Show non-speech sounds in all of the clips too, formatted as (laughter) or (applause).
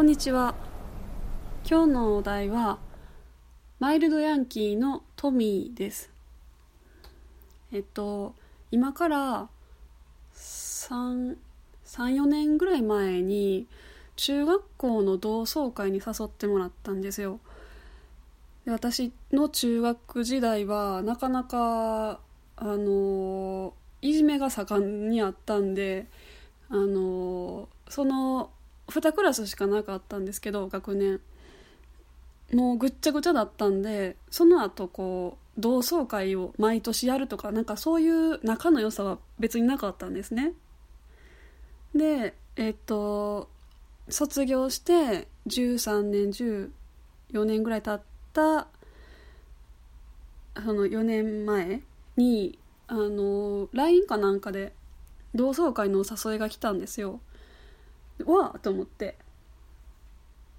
こんにちは。今日のお題はマイルドヤンキーのトミーです。えっと今から34年ぐらい前に中学校の同窓会に誘ってもらったんですよ。で私の中学時代はなかなかあのいじめが盛んにあったんであのその2クラスしかなかったんですけど学年。もうぐっちゃぐちゃだったんでその後こう同窓会を毎年やるとかなんかそういう仲の良さは別になかったんですね。でえっと卒業して13年14年ぐらい経ったその4年前にあの LINE かなんかで同窓会のお誘いが来たんですよ。わあと思って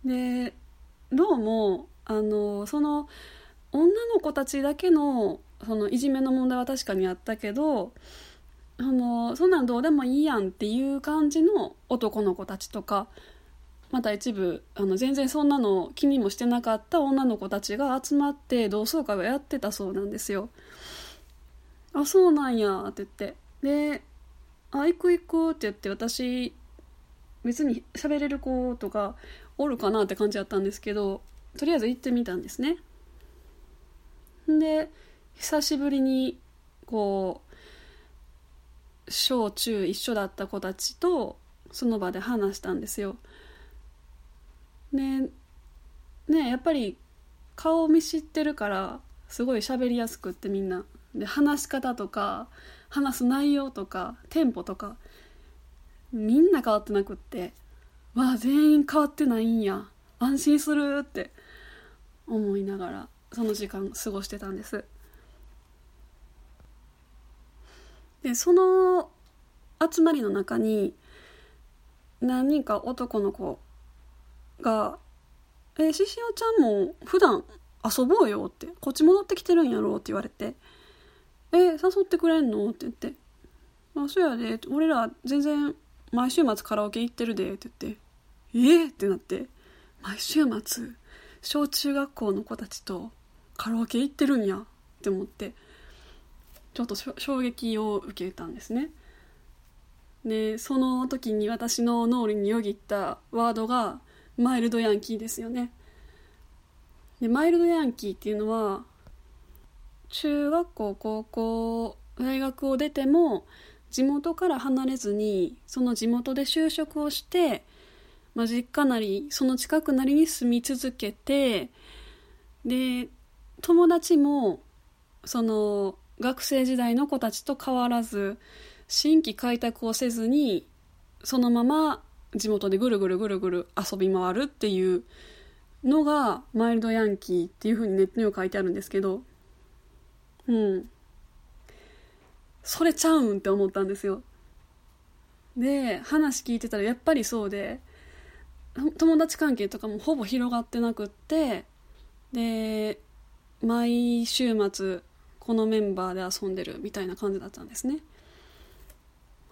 でどうもあのその女の子たちだけのそのいじめの問題は確かにあったけどあのそんなんどうでもいいやんっていう感じの男の子たちとかまた一部あの全然そんなの気にもしてなかった女の子たちが集まって同窓会をやってたそうなんですよ。あそうなんやって言ってで「あ行く行く」って言って私別に喋れる子とかおるかなって感じだったんですけどとりあえず行ってみたんですね。で久しぶりにこう小中一緒だった子たちとその場で話したんですよ。でねやっぱり顔見知ってるからすごい喋りやすくってみんな。で話し方とか話す内容とかテンポとかみんな変わってなくってわあ全員変わってないんや安心するって思いながらその時間過ごしてたんですでその集まりの中に何人か男の子が「えししおちゃんも普段遊ぼうよ」って「こっち戻ってきてるんやろ」って言われて「え誘ってくれんの?」って言って「まあそうやで俺ら全然毎週末カラオケ行ってるで」って言って「えー、ってなって毎週末小中学校の子たちとカラオケ行ってるんやって思ってちょっと衝撃を受けたんですね。でその時に私の脳裏によぎったワードがマイルドヤンキーですよね。でマイルドヤンキーっていうのは中学校高校大学を出ても地元から離れずにその地元で就職をして、まあ、実家なりその近くなりに住み続けてで友達もその学生時代の子たちと変わらず新規開拓をせずにそのまま地元でぐるぐるぐるぐる遊び回るっていうのがマイルドヤンキーっていう風にネットには書いてあるんですけどうん。それちゃうんって思ったんですよ。で話聞いてたらやっぱりそうで友達関係とかもほぼ広がってなくってで毎週末このメンバーで遊んでるみたいな感じだったんですね。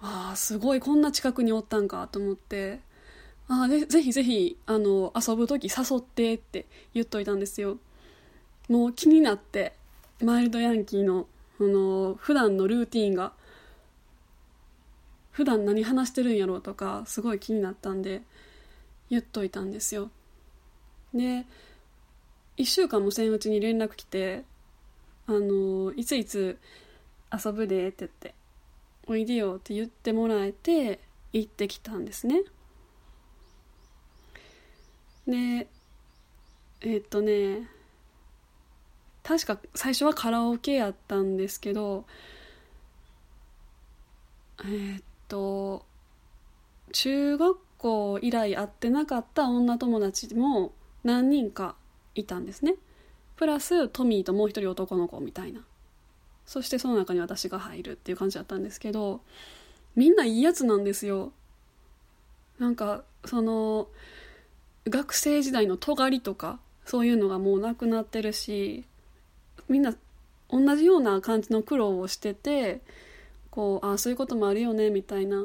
ああすごいこんな近くにおったんかと思ってああぜぜひぜひあの遊ぶ時誘ってって言っといたんですよ。もう気になってマイルドヤンキーのあの普段のルーティンが普段何話してるんやろうとかすごい気になったんで言っといたんですよ。で1週間もせんうちに連絡来て「あのいついつ遊ぶで」って言って「おいでよ」って言ってもらえて行ってきたんですね。でえー、っとね確か最初はカラオケやったんですけどえー、っと中学校以来会ってなかった女友達も何人かいたんですね。プラストミーともう一人男の子みたいな。そしてその中に私が入るっていう感じだったんですけどみんないいやつなんですよ。なんかその学生時代の尖りとかそういうのがもうなくなってるしみんな同じような感じの苦労をしててこうああそういうこともあるよねみたいな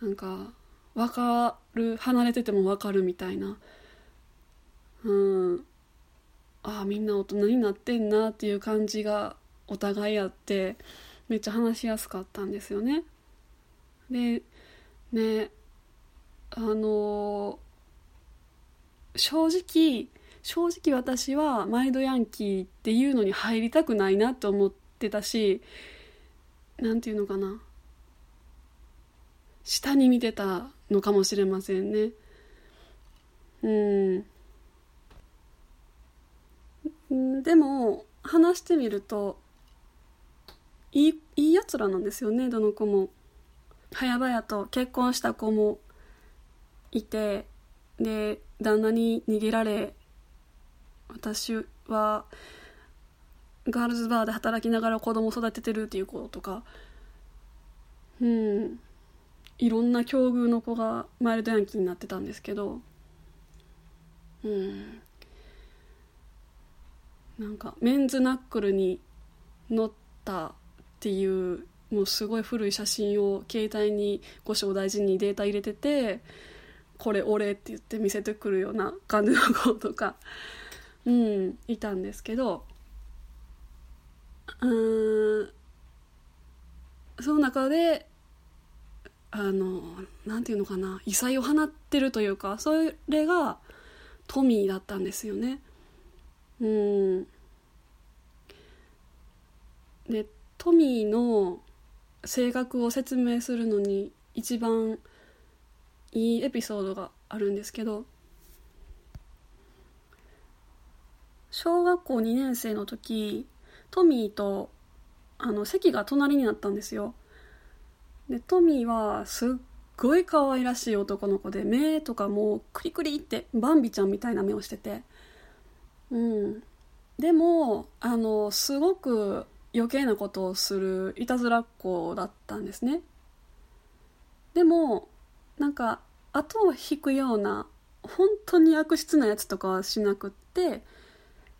なんか分かる離れてても分かるみたいなうんああみんな大人になってんなっていう感じがお互いあってめっちゃ話しやすかったんですよね。でねあの正直正直私はマイドヤンキーっていうのに入りたくないなって思ってたし何て言うのかな。下に見てたのかもしれませんね。うん。でも話してみるといいいいやつらなんですよねどの子も。早々と結婚した子もいてで旦那に逃げられ私はガールズバーで働きながら子供育ててるっていう子とかうん。いろんな境遇の子がマイルドヤンキーになってたんですけどうん。なんかメンズナックルに乗ったっていうもうすごい古い写真を携帯にご正大事にデータ入れててこれ俺って言って見せてくるような感じの子とか、うん、いたんですけどうんその中であのなんていうのかな異彩を放ってるというかそれがトミーだったんですよね。うんでトミーの性格を説明するのに一番いいエピソードがあるんですけど小学校2年生の時トミーとあの席が隣になったんですよ。でトミーはすっごい可愛らしい男の子で目とかもうクリクリってバンビちゃんみたいな目をしてて。うん。でもあのすごく余計なことをするいたずらっ子だったんですね。でもなんか後を引くような本当に悪質なやつとかはしなくって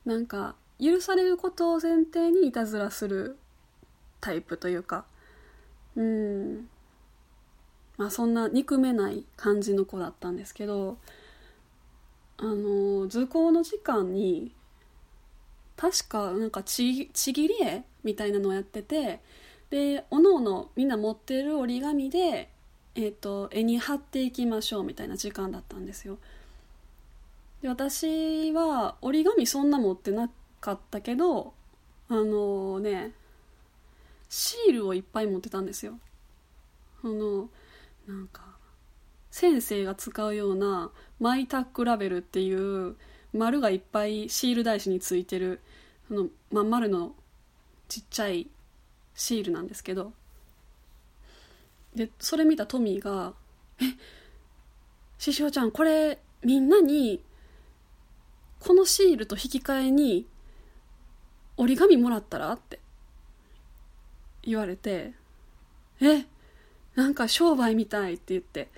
なんか許されることを前提にいたずらするタイプというか。うん。まあそんな憎めない感じの子だったんですけど。あの図工の時間に確かなんかちぎり絵みたいなのをやっててでおのおのみんな持ってる折り紙でえーと、絵に貼っていきましょうみたいな時間だったんですよ。で私は折り紙そんな持ってなかったけどあの、ねシールをいっぱい持ってたんですよ。あのなんか先生が使うようなマイタックラベルっていう丸がいっぱいシール台紙についてるそのまん丸のちっちゃいシールなんですけど。でそれ見たトミーが「え獅子王ちゃんこれみんなにこのシールと引き換えに折り紙もらったら?」って言われて「えなんか商売みたい」って言って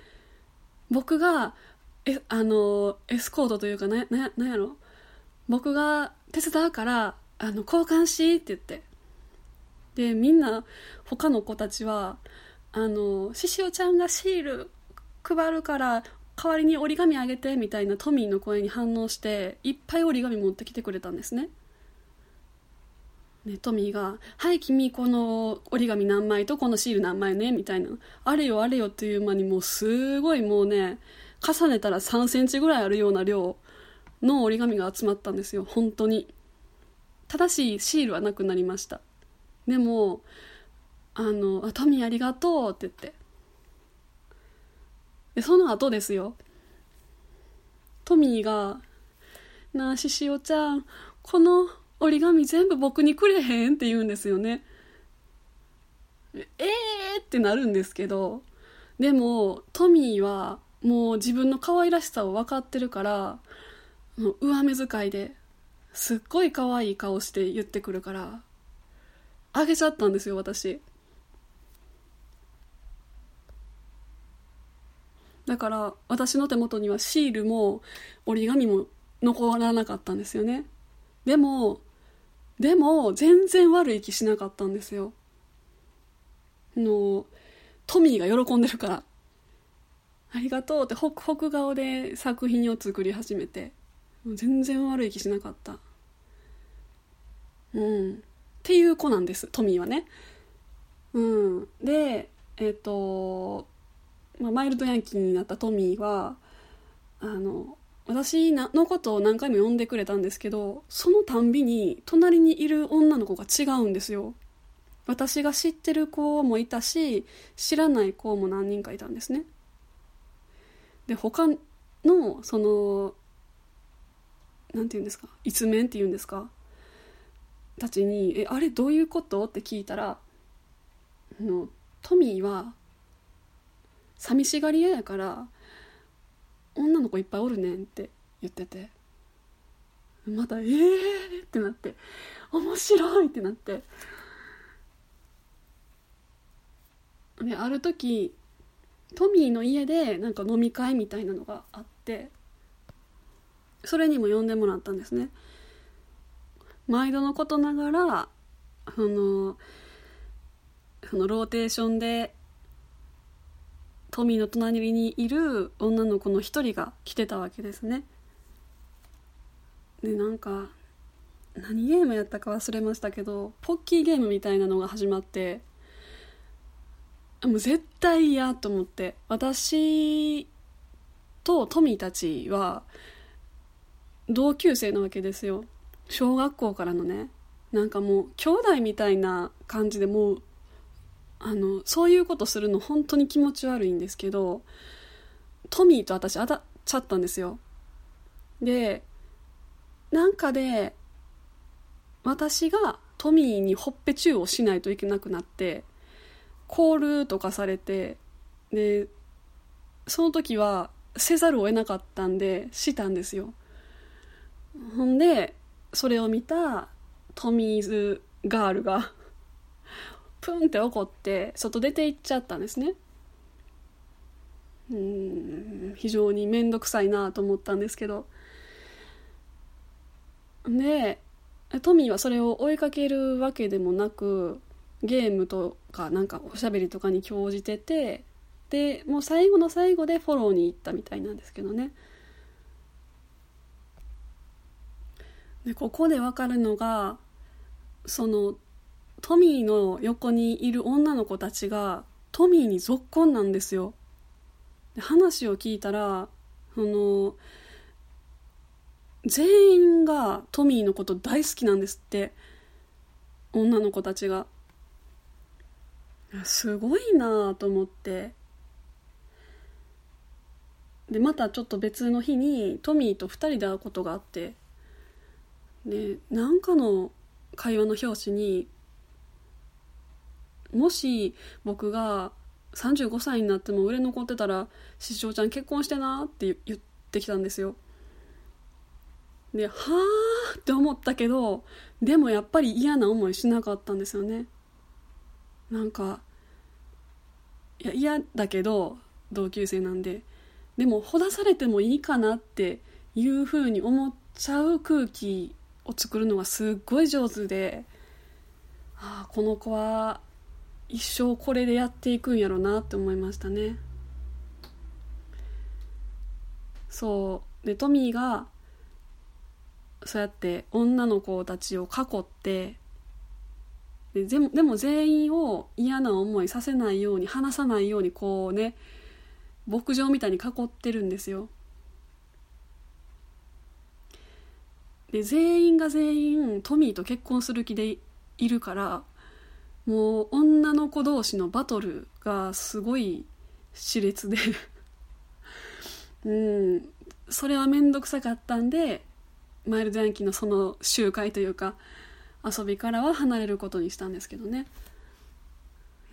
僕がえあのエスコートというかなななんやろ？僕が手伝うからあの交換しって言ってでみんな他の子たちはあの獅子王ちゃんがシール配るから代わりに折り紙あげてみたいなトミーの声に反応していっぱい折り紙持ってきてくれたんですね。ね、トミーが「はい君この折り紙何枚とこのシール何枚ね」みたいなあれよあれよっていう間にもうすごいもうね重ねたら3センチぐらいあるような量の折り紙が集まったんですよ。本当に。ただしシールはなくなりました。でもあの「トミーありがとう」って言って。でその後ですよトミーが「なあししおちゃんこの折り紙全部僕にくれへん?」って言うんですよねえーってなるんですけどでもトミーはもう自分の可愛らしさを分かってるから上目遣いですっごい可愛い顔して言ってくるからあげちゃったんですよ私だから私の手元にはシールも折り紙も残らなかったんですよね。でもでも全然悪い気しなかったんですよ。のトミーが喜んでるから。ありがとうってホクホク顔で作品を作り始めて。全然悪い気しなかった。うん。っていう子なんですトミーはね。うん。でえっ、と、まあ、マイルドヤンキーになったトミーはあの私のことを何回も呼んでくれたんですけどそのたんびに隣にいる女の子が違うんですよ私が知ってる子もいたし知らない子も何人かいたんですねで他のその何て言うんですか一面っていうんですかたちに「えあれどういうこと?」って聞いたらのトミーは寂しがり屋やから女の子いっぱいおるねんって言っててまた「えー!」ってなって「面白い!」ってなってである時トミーの家でなんか飲み会みたいなのがあってそれにも呼んでもらったんですね毎度のことながらそのそのローテーションでトミーの隣にいる女の子の一人が来てたわけですね。でなんか何ゲームやったか忘れましたけどポッキーゲームみたいなのが始まってもう絶対嫌と思って私とトミーたちは同級生なわけですよ。小学校からのね。なんかもう兄弟みたいな感じでもうあのそういうことするの本当に気持ち悪いんですけどトミーと私当たっちゃったんですよ。でなんかで私がトミーにほっぺチューをしないといけなくなってコールとかされてでその時はせざるを得なかったんでしたんですよ。ほんでそれを見たトミーズガールがプンって怒って外出て行っちゃったんですね。うん非常に面倒くさいなと思ったんですけど。でトミーはそれを追いかけるわけでもなくゲームとかなんかおしゃべりとかに興じててでもう最後の最後でフォローに行ったみたいなんですけどね。でここで分かるのがそのトミーの横にいる女の子たちがトミーにぞっこんなんですよ。で話を聞いたらその全員がトミーのこと大好きなんですって。女の子たちが。すごいなと思って。でまたちょっと別の日にトミーと2人で会うことがあって。でなんかの会話の表紙にもし僕が35歳になっても売れ残ってたら「師匠ちゃん結婚してな」って言ってきたんですよ。ではあって思ったけどでもやっぱり嫌な思いしなかったんですよね。なんかいや嫌だけど同級生なんで。でもほだされてもいいかなっていうふうに思っちゃう空気を作るのがすっごい上手でああこの子は一生これでやっていくんやろうなって思いましたね。そう。でトミーがそうやって女の子たちを囲ってででもでも全員を嫌な思いさせないように話さないようにこうね牧場みたいに囲ってるんですよ。で全員が全員トミーと結婚する気でいるからもう女の子同士のバトルがすごい熾烈で。(laughs) うん。それは面倒くさかったんでマイルドヤンキーのその集会というか遊びからは離れることにしたんですけどね。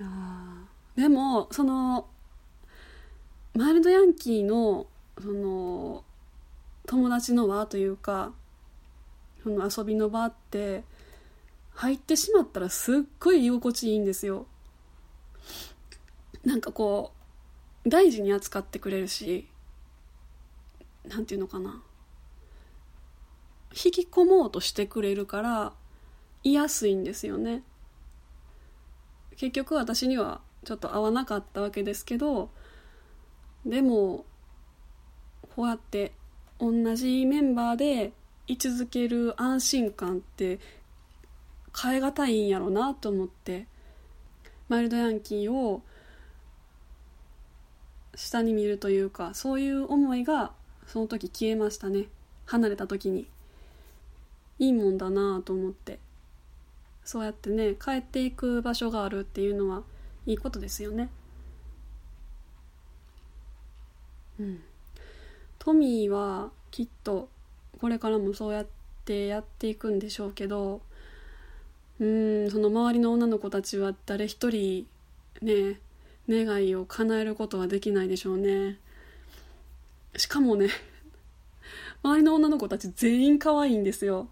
いやでもそのマイルドヤンキーのその友達の輪というかその遊びの場って入ってしまったらすっごい居心地いいんですよ。なんかこう大事に扱ってくれるしなんていうのかな。引き込もうとしてくれるから居やすいんですよね。結局私にはちょっと合わなかったわけですけどでもこうやって同じメンバーで居続ける安心感って変え難いんやろうなと思って。マイルドヤンキーを下に見るというかそういう思いがその時消えましたね。離れた時に。いいもんだなと思って。そうやってね帰っていく場所があるっていうのはいいことですよね。うん。トミーはきっとこれからもそうやってやっていくんでしょうけどうんその周りの女の子たちは誰一人ね願いを叶えることはできないでしょうね。しかもね (laughs) 周りの女の子たち全員可愛いんですよ。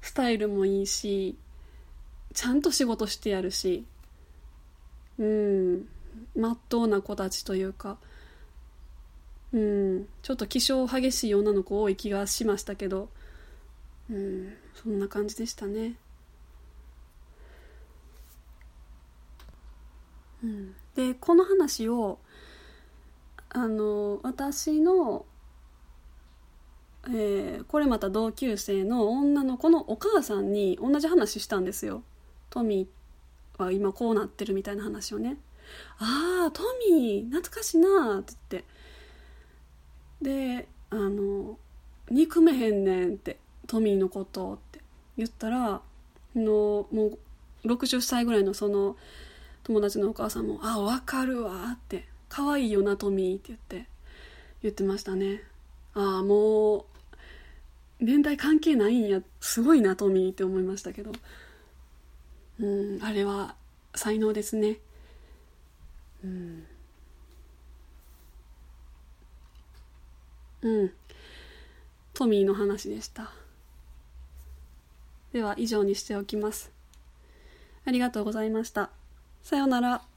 スタイルもいいしちゃんと仕事してやるし。うんまっとうな子たちというか。うんちょっと気性激しい女の子多い気がしましたけど。うんそんな感じでしたね。でこの話をあの私の、えー、これまた同級生の女の子のお母さんに同じ話したんですよ。トミーは今こうなってるみたいな話をね。ああトミー懐かしいなって言って。であの憎めへんねんってトミーのことって言ったらのもう60歳ぐらいのその友達のお母さんも「あ分かるわ」って「可愛いよなトミー」って言って言ってましたねああもう年代関係ないんやすごいなトミーって思いましたけど。うんあれは才能ですね。うん。うん。トミーの話でした。では以上にしておきます。ありがとうございました。さようなら。